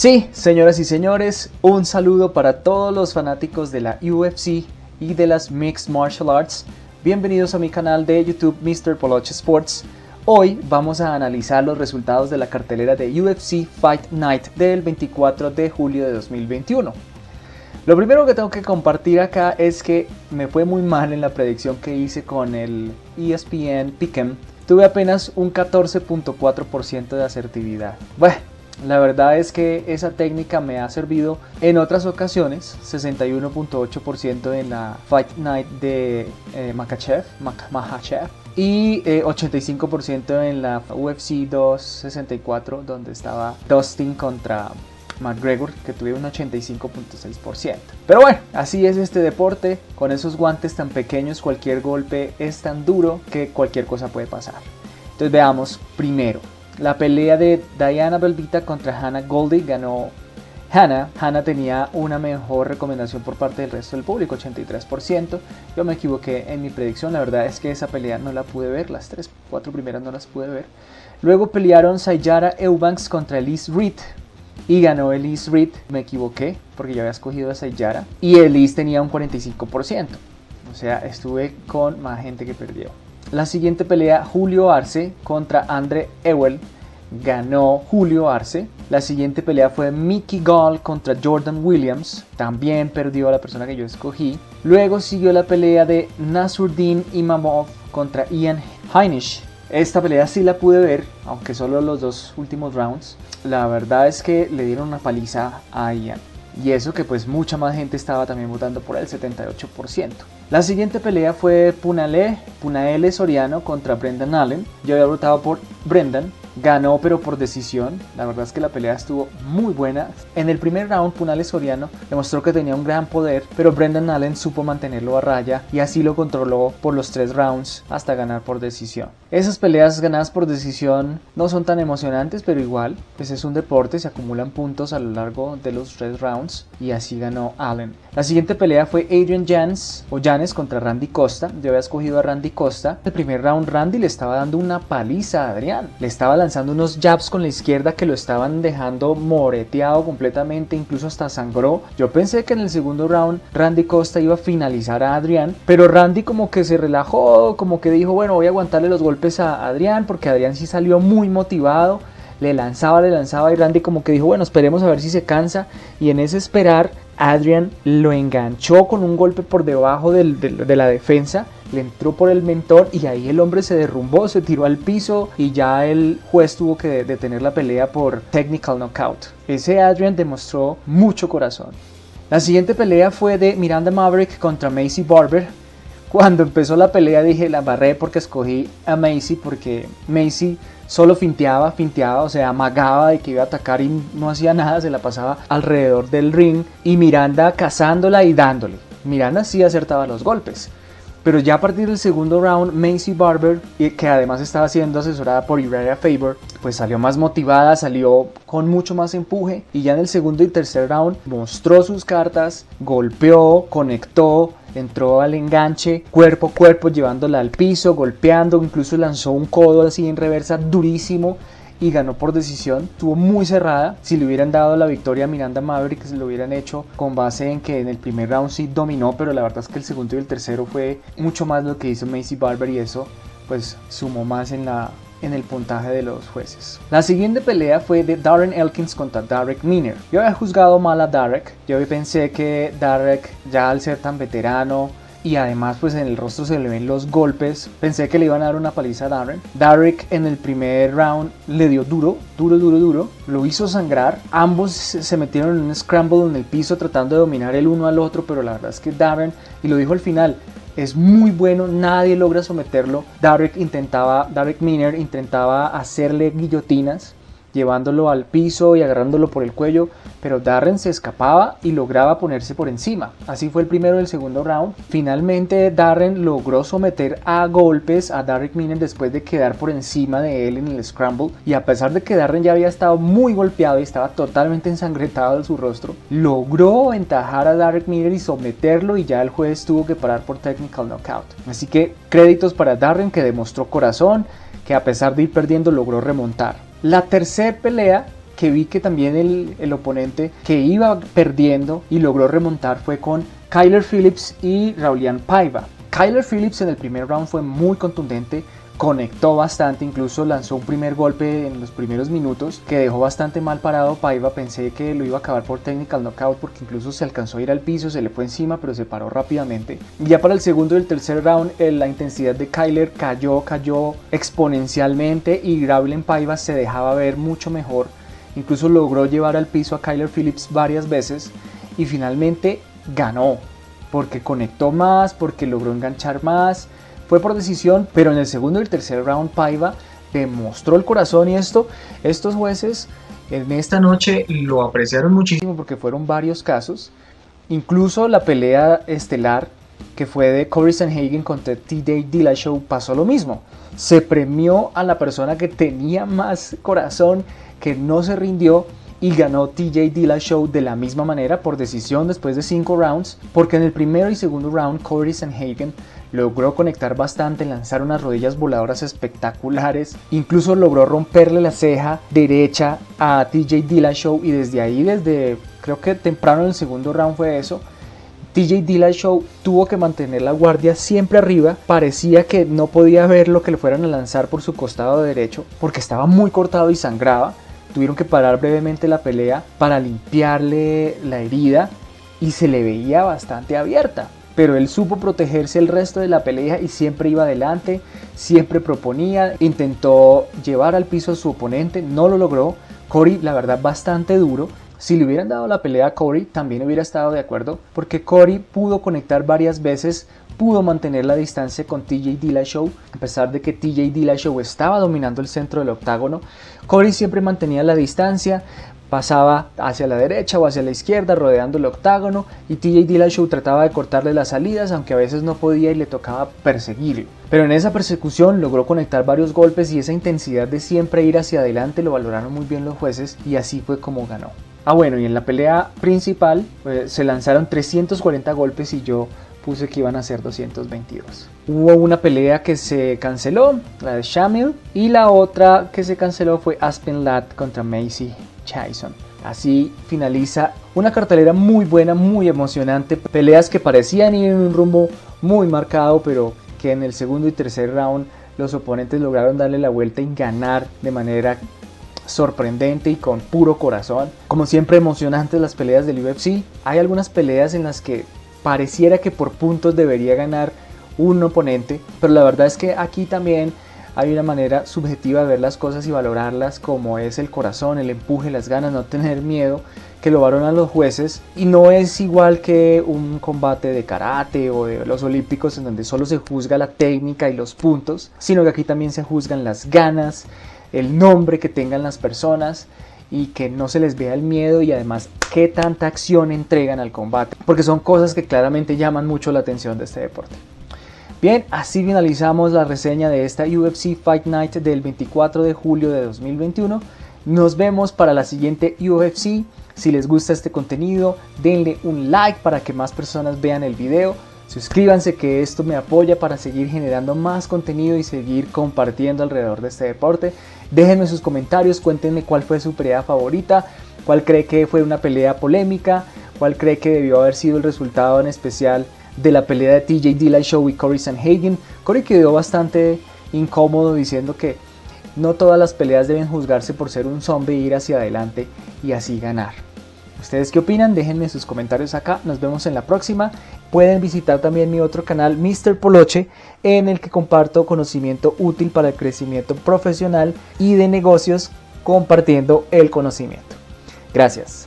Sí, señoras y señores, un saludo para todos los fanáticos de la UFC y de las Mixed Martial Arts. Bienvenidos a mi canal de YouTube Mr. Poloche Sports. Hoy vamos a analizar los resultados de la cartelera de UFC Fight Night del 24 de julio de 2021. Lo primero que tengo que compartir acá es que me fue muy mal en la predicción que hice con el ESPN Pick'em. Tuve apenas un 14.4% de asertividad. Bueno, la verdad es que esa técnica me ha servido en otras ocasiones, 61.8% en la Fight Night de eh, Makachev, y 85% eh, en la UFC 264 donde estaba Dustin contra McGregor que tuve un 85.6%. Pero bueno, así es este deporte, con esos guantes tan pequeños cualquier golpe es tan duro que cualquier cosa puede pasar. Entonces veamos primero, la pelea de Diana Belvita contra Hannah Goldie ganó Hannah. Hannah tenía una mejor recomendación por parte del resto del público, 83%. Yo me equivoqué en mi predicción, la verdad es que esa pelea no la pude ver, las tres, cuatro primeras no las pude ver. Luego pelearon Sayara Eubanks contra Elise Reed. Y ganó Elise Reed, me equivoqué porque yo había escogido a Sayara. Y Elise tenía un 45%. O sea, estuve con más gente que perdió. La siguiente pelea, Julio Arce contra Andre Ewell. Ganó Julio Arce. La siguiente pelea fue Mickey Gall contra Jordan Williams. También perdió a la persona que yo escogí. Luego siguió la pelea de Nasruddin Imamov contra Ian Heinisch. Esta pelea sí la pude ver, aunque solo los dos últimos rounds. La verdad es que le dieron una paliza a Ian. Y eso que pues mucha más gente estaba también votando por el 78%. La siguiente pelea fue Punale, Punaele Soriano contra Brendan Allen. Yo había votado por Brendan, ganó pero por decisión. La verdad es que la pelea estuvo muy buena. En el primer round, Punale Soriano demostró que tenía un gran poder, pero Brendan Allen supo mantenerlo a raya y así lo controló por los tres rounds hasta ganar por decisión. Esas peleas ganadas por decisión no son tan emocionantes, pero igual, pues es un deporte, se acumulan puntos a lo largo de los tres rounds y así ganó Allen. La siguiente pelea fue Adrian Jans o Janes contra Randy Costa. Yo había escogido a Randy Costa. El primer round Randy le estaba dando una paliza a Adrián. Le estaba lanzando unos jabs con la izquierda que lo estaban dejando moreteado completamente, incluso hasta sangró. Yo pensé que en el segundo round Randy Costa iba a finalizar a Adrián, pero Randy como que se relajó, como que dijo, bueno, voy a aguantarle los golpes a Adrián porque Adrián sí salió muy motivado le lanzaba, le lanzaba y Randy como que dijo, bueno, esperemos a ver si se cansa y en ese esperar Adrian lo enganchó con un golpe por debajo de la defensa, le entró por el mentor y ahí el hombre se derrumbó, se tiró al piso y ya el juez tuvo que detener la pelea por technical knockout. Ese Adrian demostró mucho corazón. La siguiente pelea fue de Miranda Maverick contra Macy Barber. Cuando empezó la pelea dije la barré porque escogí a Macy porque Macy solo finteaba, finteaba, o sea, amagaba de que iba a atacar y no hacía nada, se la pasaba alrededor del ring y Miranda cazándola y dándole. Miranda sí acertaba los golpes. Pero ya a partir del segundo round, Macy Barber, que además estaba siendo asesorada por Uriah Faber, pues salió más motivada, salió con mucho más empuje y ya en el segundo y tercer round mostró sus cartas, golpeó, conectó, entró al enganche cuerpo a cuerpo llevándola al piso, golpeando, incluso lanzó un codo así en reversa durísimo y ganó por decisión. Estuvo muy cerrada. Si le hubieran dado la victoria a Miranda Maverick, se lo hubieran hecho con base en que en el primer round sí dominó, pero la verdad es que el segundo y el tercero fue mucho más lo que hizo Macy Barber y eso pues sumó más en la en el puntaje de los jueces. La siguiente pelea fue de Darren Elkins contra Derek Miner. Yo había juzgado mal a Derek, yo pensé que Derek ya al ser tan veterano y además pues en el rostro se le ven los golpes. Pensé que le iban a dar una paliza a Darren. Derek en el primer round le dio duro, duro, duro, duro. Lo hizo sangrar. Ambos se metieron en un scramble en el piso tratando de dominar el uno al otro, pero la verdad es que Darren, y lo dijo al final, es muy bueno, nadie logra someterlo. Derek intentaba, Derek Miner intentaba hacerle guillotinas llevándolo al piso y agarrándolo por el cuello, pero Darren se escapaba y lograba ponerse por encima. Así fue el primero y el segundo round. Finalmente Darren logró someter a golpes a Derek Miner después de quedar por encima de él en el scramble y a pesar de que Darren ya había estado muy golpeado y estaba totalmente ensangrentado en su rostro, logró ventajar a Derek Miner y someterlo y ya el juez tuvo que parar por technical knockout. Así que créditos para Darren que demostró corazón, que a pesar de ir perdiendo logró remontar. La tercera pelea que vi que también el, oponente que iba perdiendo y logró remontar fue con Kyler Phillips y Raulian Paiva. Kyler Phillips en el primer round fue muy contundente, conectó bastante, incluso lanzó un primer golpe en los primeros minutos que dejó bastante mal parado Paiva, pensé que lo iba a acabar por technical knockout porque incluso se alcanzó a ir al piso, se le fue encima pero se paró rápidamente. Ya para el segundo y el tercer round eh, la intensidad de Kyler cayó, cayó exponencialmente y Raulian Paiva se dejaba ver mucho mejor, incluso logró llevar al piso a Kyler Phillips varias veces y finalmente ganó porque conectó más, porque logró enganchar más fue por decisión, pero en el segundo y el tercer round Paiva demostró el corazón y esto, estos jueces en esta noche lo apreciaron muchísimo porque fueron varios casos. Incluso la pelea estelar que fue de Corey Sanhagen contra TJ Dillashaw pasó lo mismo. Se premió a la persona que tenía más corazón, que no se rindió y ganó TJ Dillashaw de la misma manera por decisión después de 5 rounds, porque en el primero y segundo round Corey Sanhagen logró conectar bastante, lanzar unas rodillas voladoras espectaculares, incluso logró romperle la ceja derecha a TJ Dillashaw y desde ahí, desde creo que temprano en el segundo round fue eso, TJ Dillashaw tuvo que mantener la guardia siempre arriba, parecía que no podía ver lo que le fueran a lanzar por su costado derecho porque estaba muy cortado y sangraba. Tuvieron que parar brevemente la pelea para limpiarle la herida y se le veía bastante abierta pero él supo protegerse el resto de la pelea y siempre iba adelante, siempre proponía, intentó llevar al piso a su oponente, no lo logró. Corey, la verdad, bastante duro. Si le hubieran dado la pelea a Corey, también hubiera estado de acuerdo, porque Corey pudo conectar varias veces, pudo mantener la distancia con TJ Dillashaw, a pesar de que TJ Dillashaw estaba dominando el centro del octágono. Corey siempre mantenía la distancia, pasaba hacia la derecha o hacia la izquierda rodeando el octágono y TJ Dillashaw trataba de cortarle las salidas aunque a veces no podía y le tocaba perseguirlo. Pero en esa persecución logró conectar varios golpes y esa intensidad de siempre ir hacia adelante lo valoraron muy bien los jueces y así fue como ganó. Ah bueno, y en la pelea principal pues, se lanzaron 340 golpes y yo puse que iban a ser 222. Hubo una pelea que se canceló, la de Shamil, y la otra que se canceló fue Aspen Ladd contra Macy Chaison. Así finaliza una cartelera muy buena, muy emocionante, peleas que parecían ir en un rumbo muy marcado, pero que en el segundo y tercer round los oponentes lograron darle la vuelta y ganar de manera sorprendente y con puro corazón. Como siempre emocionantes las peleas del UFC. Hay algunas peleas en las que pareciera que por puntos debería ganar un oponente, pero la verdad es que aquí también hay una manera subjetiva de ver las cosas y valorarlas como es el corazón, el empuje, las ganas, no tener miedo, que lo valoran los jueces y no es igual que un combate de karate o de los olímpicos en donde solo se juzga la técnica y los puntos, sino que aquí también se juzgan las ganas, el nombre que tengan las personas y que no se les vea el miedo y además qué tanta acción entregan al combate, porque son cosas que claramente llaman mucho la atención de este deporte. Bien, así finalizamos la reseña de esta UFC Fight Night del 24 de julio de 2021. Nos vemos para la siguiente UFC. Si les gusta este contenido, denle un like para que más personas vean el video. Suscríbanse que esto me apoya para seguir generando más contenido y seguir compartiendo alrededor de este deporte. Déjenme sus comentarios, cuéntenme cuál fue su pelea favorita, cuál cree que fue una pelea polémica, cuál cree que debió haber sido el resultado en especial de la pelea de TJ Dillashaw y Corey Sanhagen. Corey quedó bastante incómodo diciendo que no todas las peleas deben juzgarse por ser un zombie e ir hacia adelante y así ganar. ¿Ustedes qué opinan? Déjenme sus comentarios acá. Nos vemos en la próxima. Pueden visitar también mi otro canal, Mr. Poloche, en el que comparto conocimiento útil para el crecimiento profesional y de negocios compartiendo el conocimiento. Gracias.